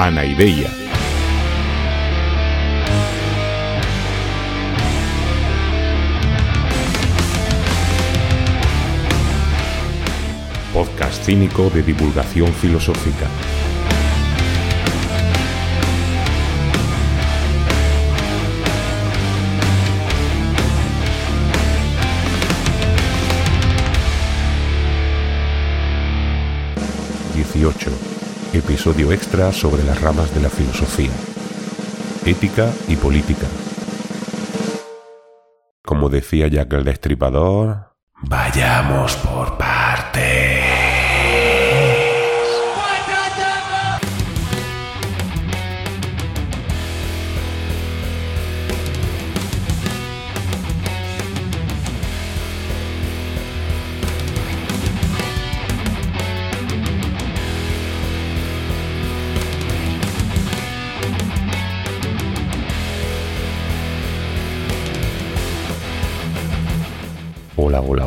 Anaideia. Podcast cínico de divulgación filosófica. Episodio extra sobre las ramas de la filosofía, ética y política. Como decía Jack el Destripador, vayamos por partes.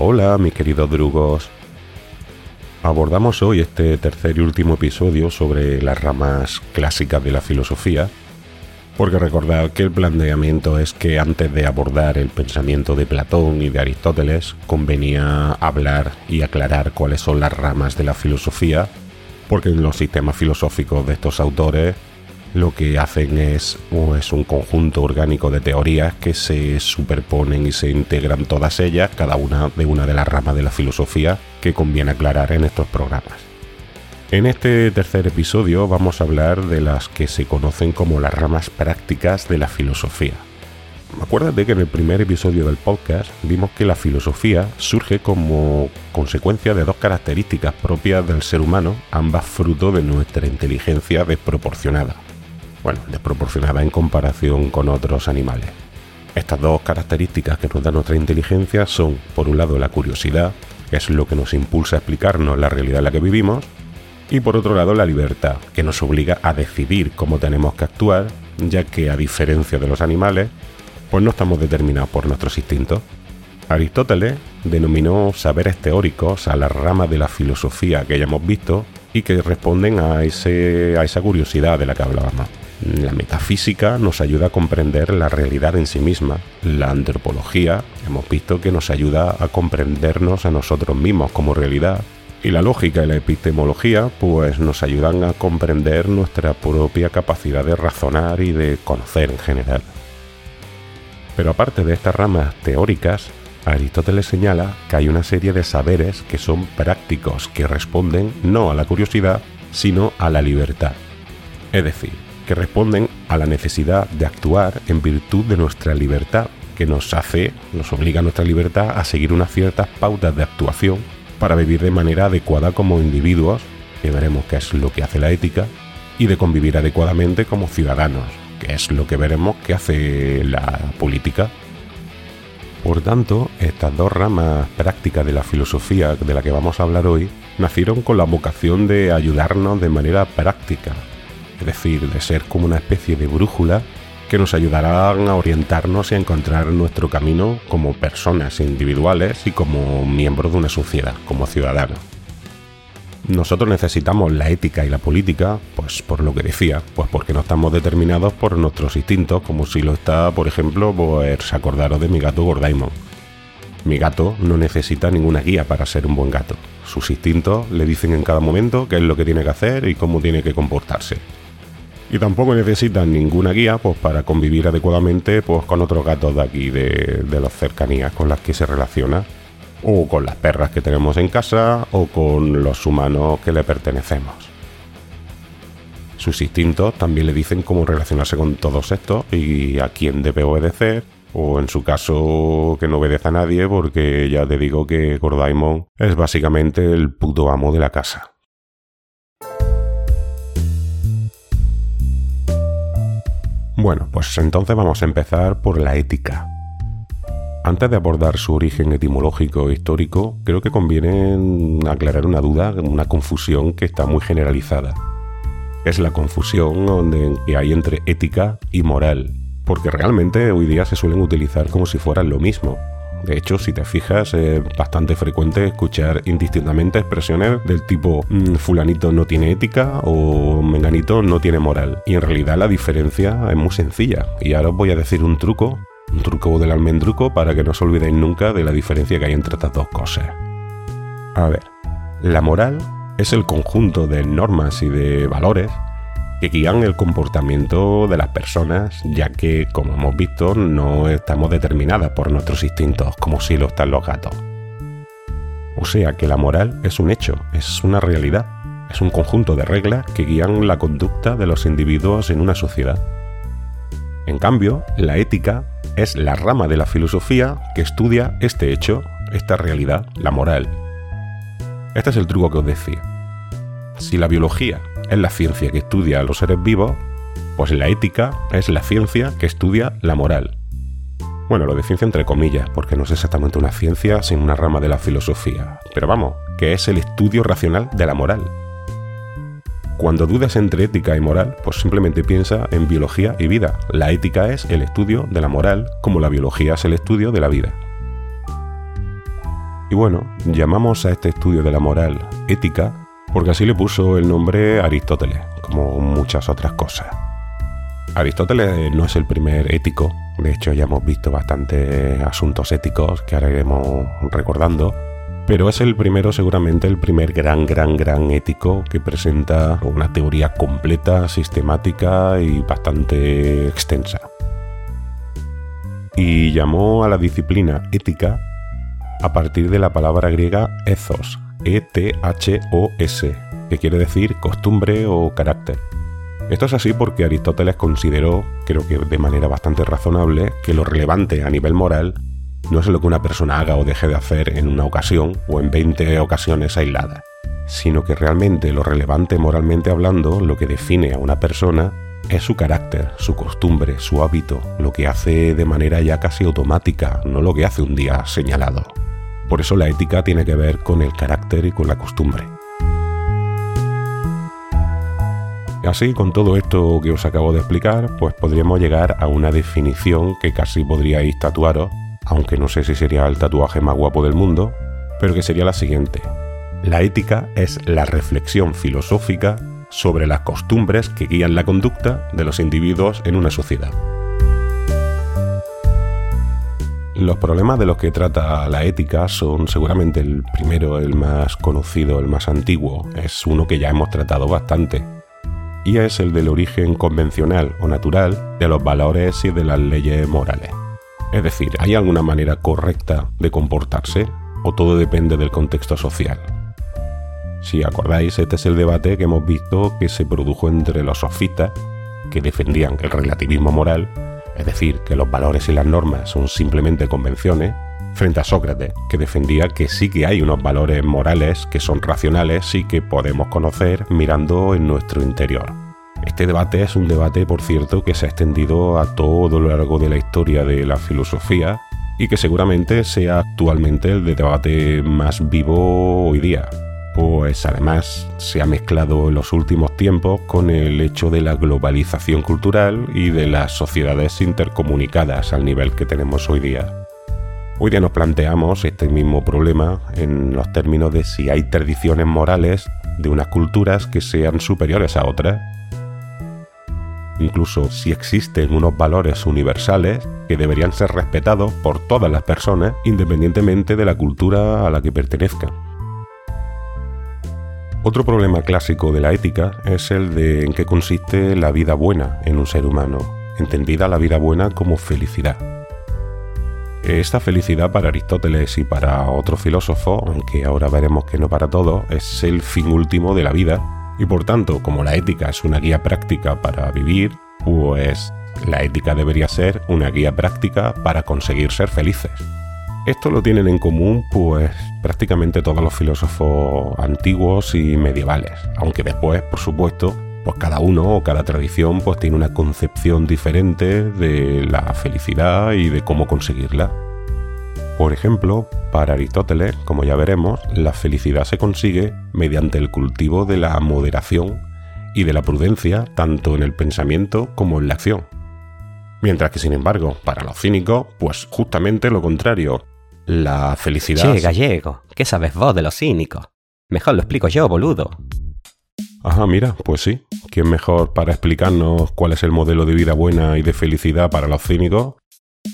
Hola, mis queridos drugos. Abordamos hoy este tercer y último episodio sobre las ramas clásicas de la filosofía, porque recordad que el planteamiento es que antes de abordar el pensamiento de Platón y de Aristóteles, convenía hablar y aclarar cuáles son las ramas de la filosofía, porque en los sistemas filosóficos de estos autores lo que hacen es, un conjunto orgánico de teorías que se superponen y se integran todas ellas, cada una de una de las ramas de la filosofía que conviene aclarar en estos programas. En este tercer episodio vamos a hablar de las que se conocen como las ramas prácticas de la filosofía. Acuérdate que en el primer episodio del podcast vimos que la filosofía surge como consecuencia de dos características propias del ser humano, ambas fruto de nuestra inteligencia desproporcionada bueno, desproporcionada en comparación con otros animales. Estas dos características que nos da nuestra inteligencia son, por un lado, la curiosidad, que es lo que nos impulsa a explicarnos la realidad en la que vivimos, y por otro lado, la libertad, que nos obliga a decidir cómo tenemos que actuar, ya que a diferencia de los animales, pues no estamos determinados por nuestros instintos. Aristóteles denominó saberes teóricos a la rama de la filosofía que ya hemos visto y que responden a, a esa curiosidad de la que hablábamos. La metafísica nos ayuda a comprender la realidad en sí misma. La antropología hemos visto que nos ayuda a comprendernos a nosotros mismos como realidad. Y la lógica y la epistemología pues nos ayudan a comprender nuestra propia capacidad de razonar y de conocer en general. Pero aparte de estas ramas teóricas, Aristóteles señala que hay una serie de saberes que son prácticos, que responden no a la curiosidad, sino a la libertad. Es decir, responden a la necesidad de actuar en virtud de nuestra libertad, que nos hace, nos obliga a nuestra libertad a seguir unas ciertas pautas de actuación para vivir de manera adecuada como individuos, que veremos qué es lo que hace la ética, y de convivir adecuadamente como ciudadanos, que es lo que veremos que hace la política. Por tanto, estas dos ramas prácticas de la filosofía de la que vamos a hablar hoy nacieron con la vocación de ayudarnos de manera práctica es decir, de ser como una especie de brújula que nos ayudarán a orientarnos y a encontrar nuestro camino como personas individuales y como miembros de una sociedad, como ciudadanos. Nosotros necesitamos la ética y la política, pues por lo que decía, pues porque no estamos determinados por nuestros instintos, como si lo está, por ejemplo, pues acordaros de mi gato Gordaimon. Mi gato no necesita ninguna guía para ser un buen gato. Sus instintos le dicen en cada momento qué es lo que tiene que hacer y cómo tiene que comportarse y tampoco necesitan ninguna guía pues, para convivir adecuadamente pues, con otros gatos de aquí, de, de las cercanías con las que se relaciona, o con las perras que tenemos en casa, o con los humanos que le pertenecemos. Sus instintos también le dicen cómo relacionarse con todos estos y a quién debe obedecer, o en su caso que no obedece a nadie, porque ya te digo que Gordaimon es básicamente el puto amo de la casa. Bueno, pues entonces vamos a empezar por la ética. Antes de abordar su origen etimológico e histórico, creo que conviene aclarar una duda, una confusión que está muy generalizada. Es la confusión que hay entre ética y moral, porque realmente hoy día se suelen utilizar como si fueran lo mismo. De hecho, si te fijas, es bastante frecuente escuchar indistintamente expresiones del tipo mm, fulanito no tiene ética o menganito no tiene moral. Y en realidad la diferencia es muy sencilla. Y ahora os voy a decir un truco, un truco del almendruco para que no os olvidéis nunca de la diferencia que hay entre estas dos cosas. A ver, la moral es el conjunto de normas y de valores que guían el comportamiento de las personas, ya que, como hemos visto, no estamos determinadas por nuestros instintos, como si lo están los gatos. O sea que la moral es un hecho, es una realidad, es un conjunto de reglas que guían la conducta de los individuos en una sociedad. En cambio, la ética es la rama de la filosofía que estudia este hecho, esta realidad, la moral. Este es el truco que os decía. Si la biología es la ciencia que estudia a los seres vivos, pues la ética es la ciencia que estudia la moral. Bueno, lo de ciencia entre comillas, porque no es exactamente una ciencia sin una rama de la filosofía, pero vamos, que es el estudio racional de la moral. Cuando dudas entre ética y moral, pues simplemente piensa en biología y vida. La ética es el estudio de la moral, como la biología es el estudio de la vida. Y bueno, llamamos a este estudio de la moral ética porque así le puso el nombre Aristóteles, como muchas otras cosas. Aristóteles no es el primer ético, de hecho ya hemos visto bastantes asuntos éticos que ahora iremos recordando, pero es el primero, seguramente el primer gran, gran, gran ético que presenta una teoría completa, sistemática y bastante extensa. Y llamó a la disciplina ética a partir de la palabra griega ethos, e-T-H-O-S, que quiere decir costumbre o carácter. Esto es así porque Aristóteles consideró, creo que de manera bastante razonable, que lo relevante a nivel moral no es lo que una persona haga o deje de hacer en una ocasión o en 20 ocasiones aisladas, sino que realmente lo relevante moralmente hablando, lo que define a una persona, es su carácter, su costumbre, su hábito, lo que hace de manera ya casi automática, no lo que hace un día señalado. Por eso la ética tiene que ver con el carácter y con la costumbre. Así, con todo esto que os acabo de explicar, pues podríamos llegar a una definición que casi podríais tatuaros, aunque no sé si sería el tatuaje más guapo del mundo, pero que sería la siguiente. La ética es la reflexión filosófica sobre las costumbres que guían la conducta de los individuos en una sociedad. Los problemas de los que trata la ética son seguramente el primero, el más conocido, el más antiguo. Es uno que ya hemos tratado bastante. Y es el del origen convencional o natural de los valores y de las leyes morales. Es decir, ¿hay alguna manera correcta de comportarse o todo depende del contexto social? Si acordáis, este es el debate que hemos visto que se produjo entre los sofistas, que defendían el relativismo moral, es decir, que los valores y las normas son simplemente convenciones, frente a Sócrates, que defendía que sí que hay unos valores morales que son racionales y que podemos conocer mirando en nuestro interior. Este debate es un debate, por cierto, que se ha extendido a todo lo largo de la historia de la filosofía y que seguramente sea actualmente el debate más vivo hoy día pues además se ha mezclado en los últimos tiempos con el hecho de la globalización cultural y de las sociedades intercomunicadas al nivel que tenemos hoy día. Hoy día nos planteamos este mismo problema en los términos de si hay tradiciones morales de unas culturas que sean superiores a otras. Incluso si existen unos valores universales que deberían ser respetados por todas las personas independientemente de la cultura a la que pertenezcan. Otro problema clásico de la ética es el de en qué consiste la vida buena en un ser humano, entendida la vida buena como felicidad. Esta felicidad para Aristóteles y para otros filósofos, aunque ahora veremos que no para todos, es el fin último de la vida, y por tanto, como la ética es una guía práctica para vivir, pues la ética debería ser una guía práctica para conseguir ser felices. Esto lo tienen en común pues prácticamente todos los filósofos antiguos y medievales, aunque después, por supuesto, pues cada uno o cada tradición pues tiene una concepción diferente de la felicidad y de cómo conseguirla. Por ejemplo, para Aristóteles, como ya veremos, la felicidad se consigue mediante el cultivo de la moderación y de la prudencia tanto en el pensamiento como en la acción. Mientras que, sin embargo, para los cínicos, pues justamente lo contrario, la felicidad... Che, gallego, ¿qué sabes vos de los cínicos? Mejor lo explico yo, boludo. Ajá, mira, pues sí. ¿Quién mejor para explicarnos cuál es el modelo de vida buena y de felicidad para los cínicos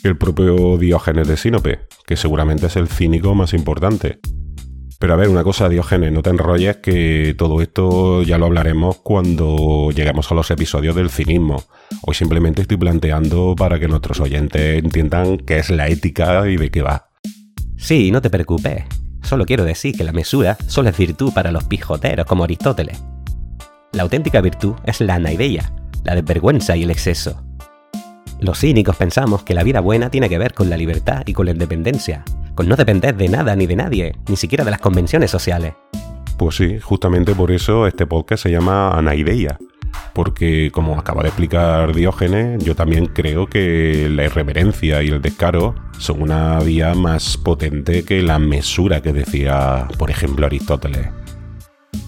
que el propio Diógenes de Sinope, que seguramente es el cínico más importante? Pero a ver, una cosa, Diógenes, no te enrolles que todo esto ya lo hablaremos cuando lleguemos a los episodios del cinismo. Hoy simplemente estoy planteando para que nuestros oyentes entiendan qué es la ética y de qué va. Sí, no te preocupes. Solo quiero decir que la mesura solo es virtud para los pijoteros como Aristóteles. La auténtica virtud es la anaideia, la desvergüenza y el exceso. Los cínicos pensamos que la vida buena tiene que ver con la libertad y con la independencia, con no depender de nada ni de nadie, ni siquiera de las convenciones sociales. Pues sí, justamente por eso este podcast se llama Anaideia. Porque, como acaba de explicar Diógenes, yo también creo que la irreverencia y el descaro son una vía más potente que la mesura que decía, por ejemplo, Aristóteles.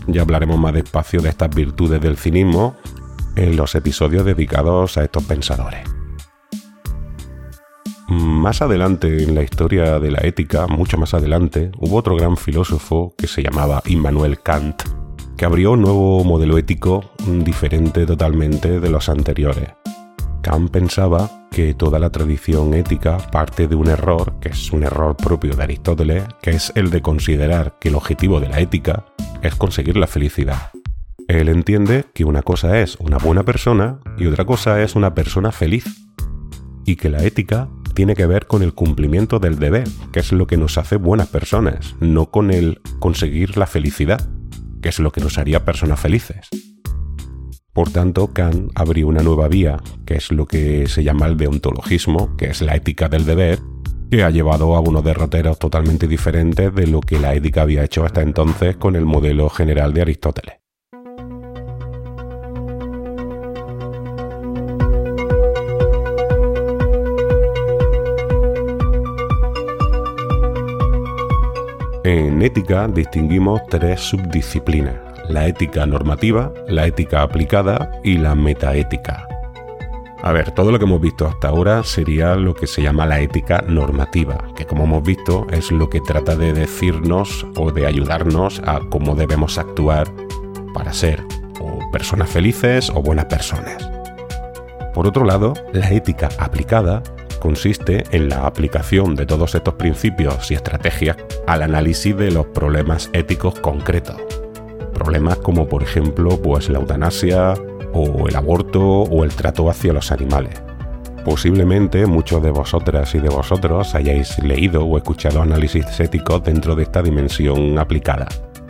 Ya hablaremos más despacio de estas virtudes del cinismo en los episodios dedicados a estos pensadores. Más adelante en la historia de la ética, mucho más adelante, hubo otro gran filósofo que se llamaba Immanuel Kant, que abrió un nuevo modelo ético diferente totalmente de los anteriores. Kant pensaba que toda la tradición ética parte de un error, que es un error propio de Aristóteles, que es el de considerar que el objetivo de la ética es conseguir la felicidad. Él entiende que una cosa es una buena persona y otra cosa es una persona feliz, y que la ética tiene que ver con el cumplimiento del deber, que es lo que nos hace buenas personas, no con el conseguir la felicidad, que es lo que nos haría personas felices. Por tanto, Kant abrió una nueva vía, que es lo que se llama el deontologismo, que es la ética del deber, que ha llevado a unos derroteros totalmente diferentes de lo que la ética había hecho hasta entonces con el modelo general de Aristóteles. En ética distinguimos tres subdisciplinas, la ética normativa, la ética aplicada y la metaética. A ver, todo lo que hemos visto hasta ahora sería lo que se llama la ética normativa, que como hemos visto es lo que trata de decirnos o de ayudarnos a cómo debemos actuar para ser o personas felices o buenas personas. Por otro lado, la ética aplicada consiste en la aplicación de todos estos principios y estrategias al análisis de los problemas éticos concretos. Problemas como por ejemplo pues la eutanasia o el aborto o el trato hacia los animales. Posiblemente muchos de vosotras y de vosotros hayáis leído o escuchado análisis éticos dentro de esta dimensión aplicada.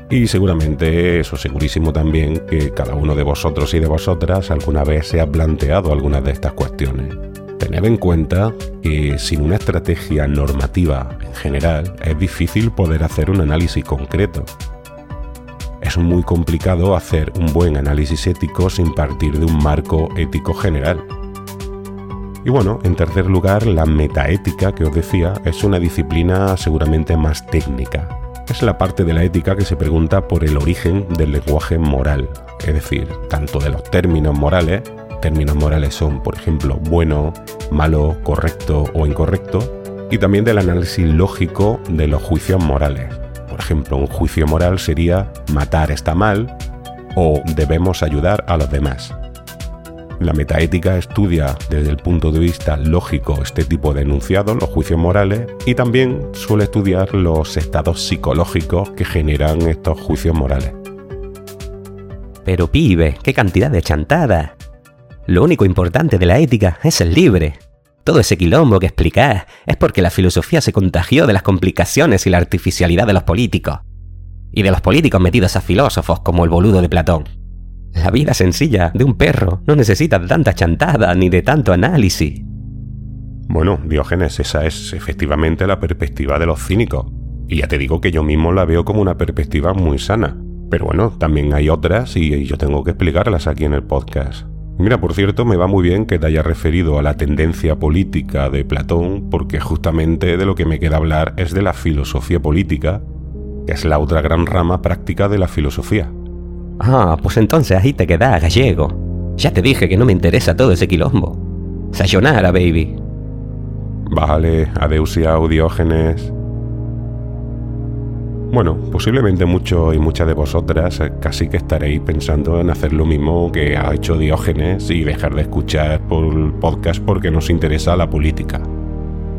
Y seguramente, eso segurísimo también, que cada uno de vosotros y de vosotras alguna vez se ha planteado algunas de estas cuestiones. Tened en cuenta que sin una estrategia normativa en general es difícil poder hacer un análisis concreto. Es muy complicado hacer un buen análisis ético sin partir de un marco ético general. Y bueno, en tercer lugar, la metaética que os decía es una disciplina seguramente más técnica. Es la parte de la ética que se pregunta por el origen del lenguaje moral, es decir, tanto de los términos morales términos morales son, por ejemplo, bueno, malo, correcto o incorrecto, y también del análisis lógico de los juicios morales. Por ejemplo, un juicio moral sería matar está mal o debemos ayudar a los demás. La metaética estudia desde el punto de vista lógico este tipo de enunciados, los juicios morales, y también suele estudiar los estados psicológicos que generan estos juicios morales. Pero pibe, qué cantidad de chantada. Lo único importante de la ética es el libre. Todo ese quilombo que explicás es porque la filosofía se contagió de las complicaciones y la artificialidad de los políticos. Y de los políticos metidos a filósofos como el boludo de Platón. La vida sencilla de un perro no necesita tanta chantada ni de tanto análisis. Bueno, Diógenes, esa es efectivamente la perspectiva de los cínicos. Y ya te digo que yo mismo la veo como una perspectiva muy sana. Pero bueno, también hay otras y yo tengo que explicarlas aquí en el podcast. Mira, por cierto, me va muy bien que te haya referido a la tendencia política de Platón, porque justamente de lo que me queda hablar es de la filosofía política, que es la otra gran rama práctica de la filosofía. Ah, pues entonces ahí te queda, gallego. Ya te dije que no me interesa todo ese quilombo. Sayonara, baby. Vale, adeusia, Diógenes. Bueno, posiblemente muchos y muchas de vosotras eh, casi que estaréis pensando en hacer lo mismo que ha hecho Diógenes y dejar de escuchar por podcast porque nos interesa la política.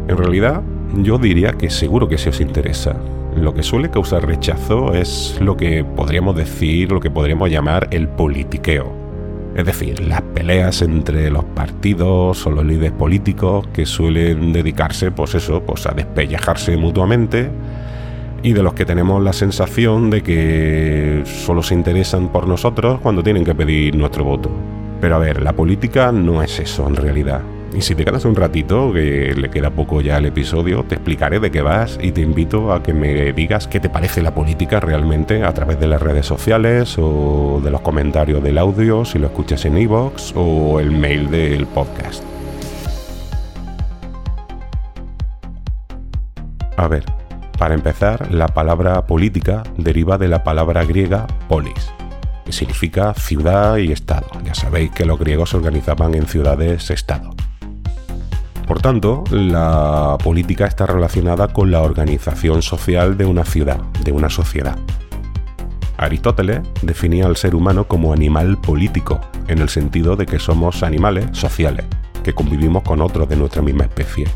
En realidad, yo diría que seguro que sí os interesa. Lo que suele causar rechazo es lo que podríamos decir, lo que podríamos llamar el politiqueo. Es decir, las peleas entre los partidos o los líderes políticos que suelen dedicarse, pues eso, pues a despellejarse mutuamente y de los que tenemos la sensación de que solo se interesan por nosotros cuando tienen que pedir nuestro voto. Pero a ver, la política no es eso en realidad. Y si te quedas un ratito, que le queda poco ya al episodio, te explicaré de qué vas y te invito a que me digas qué te parece la política realmente a través de las redes sociales o de los comentarios del audio si lo escuchas en iVoox o el mail del podcast. A ver, para empezar, la palabra política deriva de la palabra griega polis, que significa ciudad y estado. Ya sabéis que los griegos se organizaban en ciudades-estado. Por tanto, la política está relacionada con la organización social de una ciudad, de una sociedad. Aristóteles definía al ser humano como animal político, en el sentido de que somos animales sociales, que convivimos con otros de nuestra misma especie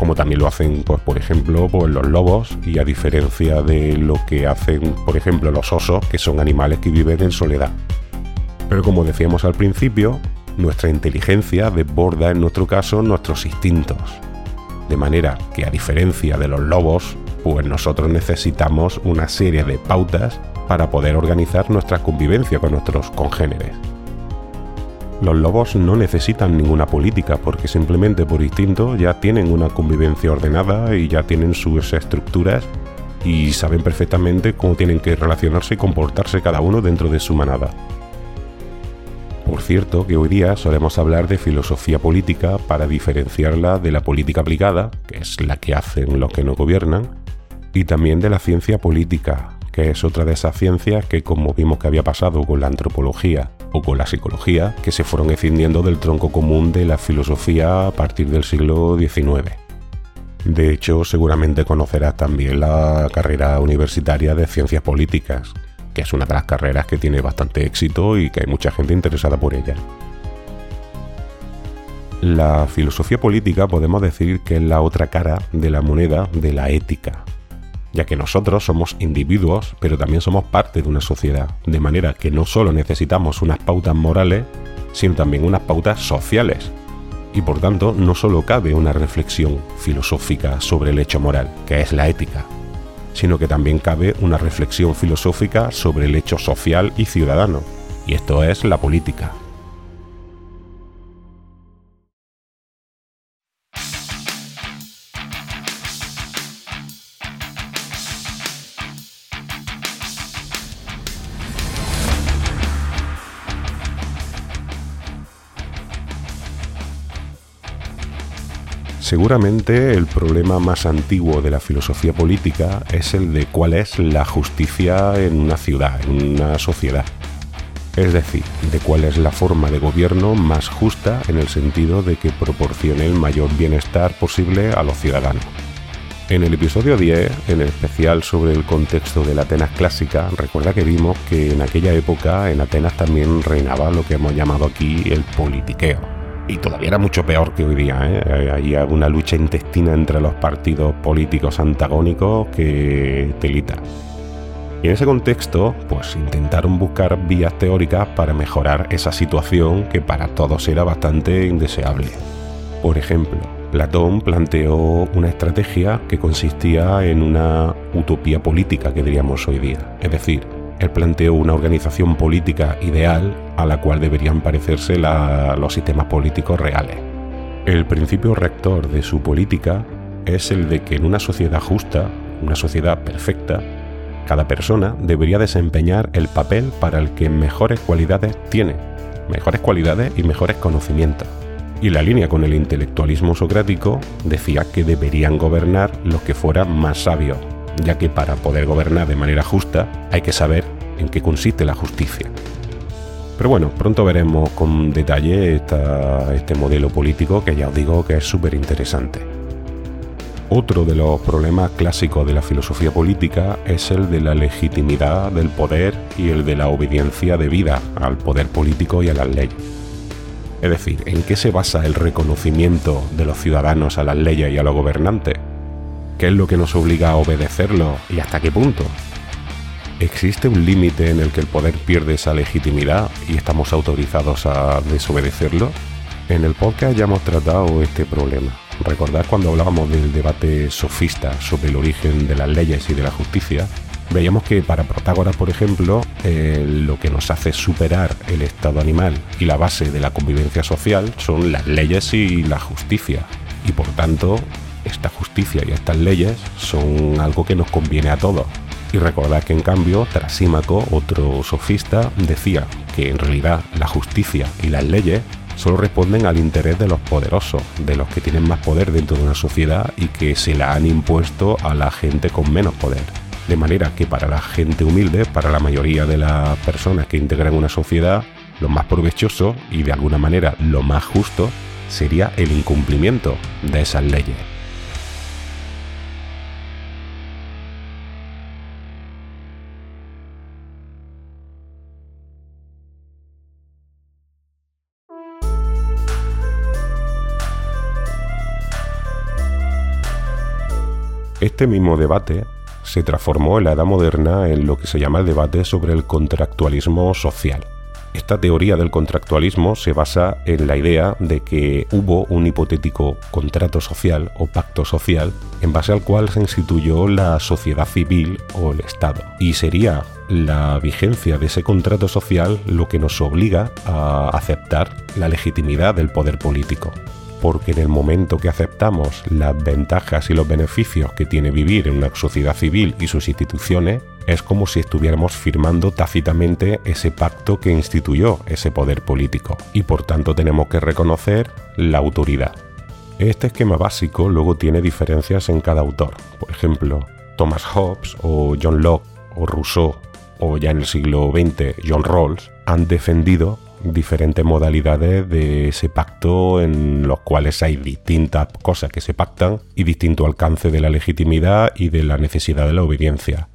como también lo hacen, pues, por ejemplo, pues, los lobos, y a diferencia de lo que hacen, por ejemplo, los osos, que son animales que viven en soledad. Pero como decíamos al principio, nuestra inteligencia desborda en nuestro caso nuestros instintos. De manera que a diferencia de los lobos, pues nosotros necesitamos una serie de pautas para poder organizar nuestra convivencia con nuestros congéneres. Los lobos no necesitan ninguna política porque simplemente por instinto ya tienen una convivencia ordenada y ya tienen sus estructuras y saben perfectamente cómo tienen que relacionarse y comportarse cada uno dentro de su manada. Por cierto que hoy día solemos hablar de filosofía política para diferenciarla de la política aplicada, que es la que hacen los que no gobiernan, y también de la ciencia política, que es otra de esas ciencias que, como vimos que había pasado con la antropología o con la psicología, que se fueron escindiendo del tronco común de la filosofía a partir del siglo XIX. De hecho, seguramente conocerás también la carrera universitaria de ciencias políticas, que es una de las carreras que tiene bastante éxito y que hay mucha gente interesada por ella. La filosofía política podemos decir que es la otra cara de la moneda de la ética, ya que nosotros somos individuos, pero también somos parte de una sociedad, de manera que no solo necesitamos unas pautas morales, sino también unas pautas sociales. Y por tanto, no solo cabe una reflexión filosófica sobre el hecho moral, que es la ética, sino que también cabe una reflexión filosófica sobre el hecho social y ciudadano, y esto es la política. Seguramente el problema más antiguo de la filosofía política es el de cuál es la justicia en una ciudad, en una sociedad. Es decir, de cuál es la forma de gobierno más justa en el sentido de que proporcione el mayor bienestar posible a los ciudadanos. En el episodio 10, en especial sobre el contexto de la Atenas clásica, recuerda que vimos que en aquella época en Atenas también reinaba lo que hemos llamado aquí el politiqueo y todavía era mucho peor que hoy día. ¿eh? Había una lucha intestina entre los partidos políticos antagónicos que telita. Y en ese contexto, pues intentaron buscar vías teóricas para mejorar esa situación que para todos era bastante indeseable. Por ejemplo, Platón planteó una estrategia que consistía en una utopía política que diríamos hoy día, es decir, él planteó una organización política ideal a la cual deberían parecerse los sistemas políticos reales. El principio rector de su política es el de que en una sociedad justa, una sociedad perfecta, cada persona debería desempeñar el papel para el que mejores cualidades tiene, mejores cualidades y mejores conocimientos. Y la línea con el intelectualismo socrático decía que deberían gobernar los que fueran más sabios, ya que para poder gobernar de manera justa hay que saber en qué consiste la justicia. Pero bueno, pronto veremos con detalle este modelo político que ya os digo que es súper interesante. Otro de los problemas clásicos de la filosofía política es el de la legitimidad del poder y el de la obediencia debida al poder político y a las leyes. Es decir, ¿en qué se basa el reconocimiento de los ciudadanos a las leyes y a los gobernantes? ¿Qué es lo que nos obliga a obedecerlo y hasta qué punto? ¿Existe un límite en el que el poder pierde esa legitimidad y estamos autorizados a desobedecerlo? En el podcast ya hemos tratado este problema. Recordad cuando hablábamos del debate sofista sobre el origen de las leyes y de la justicia, veíamos que para Protágoras, por ejemplo, eh, lo que nos hace superar el estado animal y la base de la convivencia social son las leyes y la justicia. Y por tanto, esta justicia y estas leyes son algo que nos conviene a todos, y recordad que en cambio Trasímaco, otro sofista, decía que en realidad la justicia y las leyes solo responden al interés de los poderosos, de los que tienen más poder dentro de una sociedad y que se la han impuesto a la gente con menos poder. De manera que para la gente humilde, para la mayoría de las personas que integran una sociedad, lo más provechoso y de alguna manera lo más justo sería el incumplimiento de esas leyes. Este mismo debate se transformó en la Edad Moderna en lo que se llama el debate sobre el contractualismo social. Esta teoría del contractualismo se basa en la idea de que hubo un hipotético contrato social o pacto social en base al cual se instituyó la sociedad civil o el Estado. Y sería la vigencia de ese contrato social lo que nos obliga a aceptar la legitimidad del poder político porque en el momento que aceptamos las ventajas y los beneficios que tiene vivir en una sociedad civil y sus instituciones, es como si estuviéramos firmando tácitamente ese pacto que instituyó ese poder político, y por tanto tenemos que reconocer la autoridad. Este esquema básico luego tiene diferencias en cada autor. Por ejemplo, Thomas Hobbes o John Locke o Rousseau o ya en el siglo XX John Rawls han defendido diferentes modalidades de ese pacto en los cuales hay distintas cosas que se pactan y distinto alcance de la legitimidad y de la necesidad de la obediencia.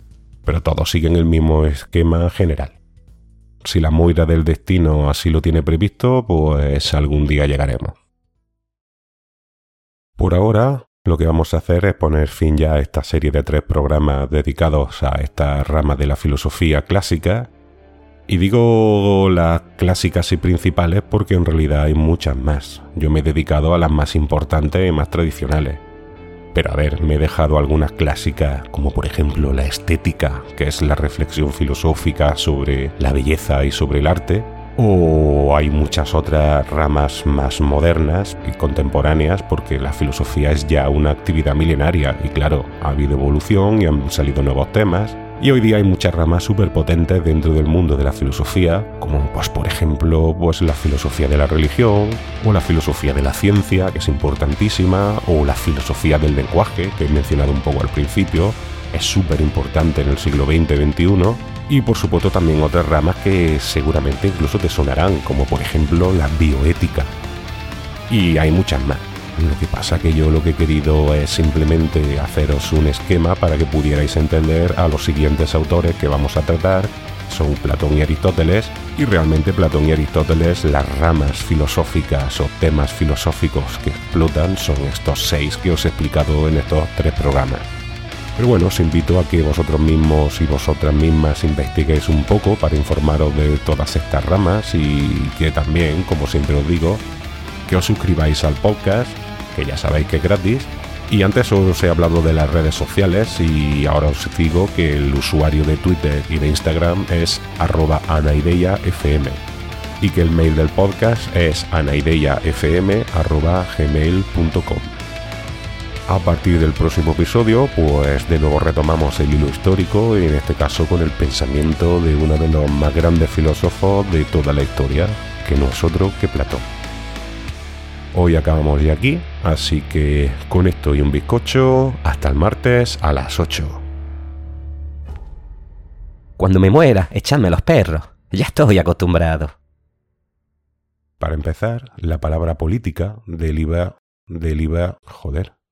Pero todos siguen el mismo esquema general. Si la moira del destino así lo tiene previsto, pues algún día llegaremos. Por ahora, lo que vamos a hacer es poner fin ya a esta serie de tres programas dedicados a esta rama de la filosofía clásica y digo las clásicas y principales porque en realidad hay muchas más. Yo me he dedicado a las más importantes y más tradicionales. Pero a ver, me he dejado algunas clásicas, como por ejemplo la estética, que es la reflexión filosófica sobre la belleza y sobre el arte, o hay muchas otras ramas más modernas y contemporáneas porque la filosofía es ya una actividad milenaria y claro, ha habido evolución y han salido nuevos temas y hoy día hay muchas ramas súper potentes dentro del mundo de la filosofía, como pues por ejemplo pues la filosofía de la religión, o la filosofía de la ciencia, que es importantísima, o la filosofía del lenguaje, que he mencionado un poco al principio, es súper importante en el siglo XX-XXI, y por supuesto también otras ramas que seguramente incluso te sonarán, como por ejemplo la bioética. Y hay muchas más. Lo que pasa que yo lo que he querido es simplemente haceros un esquema para que pudierais entender a los siguientes autores que vamos a tratar. Son Platón y Aristóteles, y realmente Platón y Aristóteles, las ramas filosóficas o temas filosóficos que explotan son estos seis que os he explicado en estos tres programas. Pero bueno, os invito a que vosotros mismos y vosotras mismas investiguéis un poco para informaros de todas estas ramas y que también, como siempre os digo, que os suscribáis al podcast que ya sabéis que es gratis. Y antes os he hablado de las redes sociales y ahora os digo que el usuario de Twitter y de Instagram es arroba anaideiafm y que el mail del podcast es anaideiafm.gmail.com A partir del próximo episodio, pues de nuevo retomamos el hilo histórico y en este caso con el pensamiento de uno de los más grandes filósofos de toda la historia, que no es otro que Platón. Hoy acabamos de aquí, así que con esto y un bizcocho, hasta el martes a las 8. Cuando me muera, echadme los perros. Ya estoy acostumbrado. Para empezar, la palabra política deriva, deriva, joder,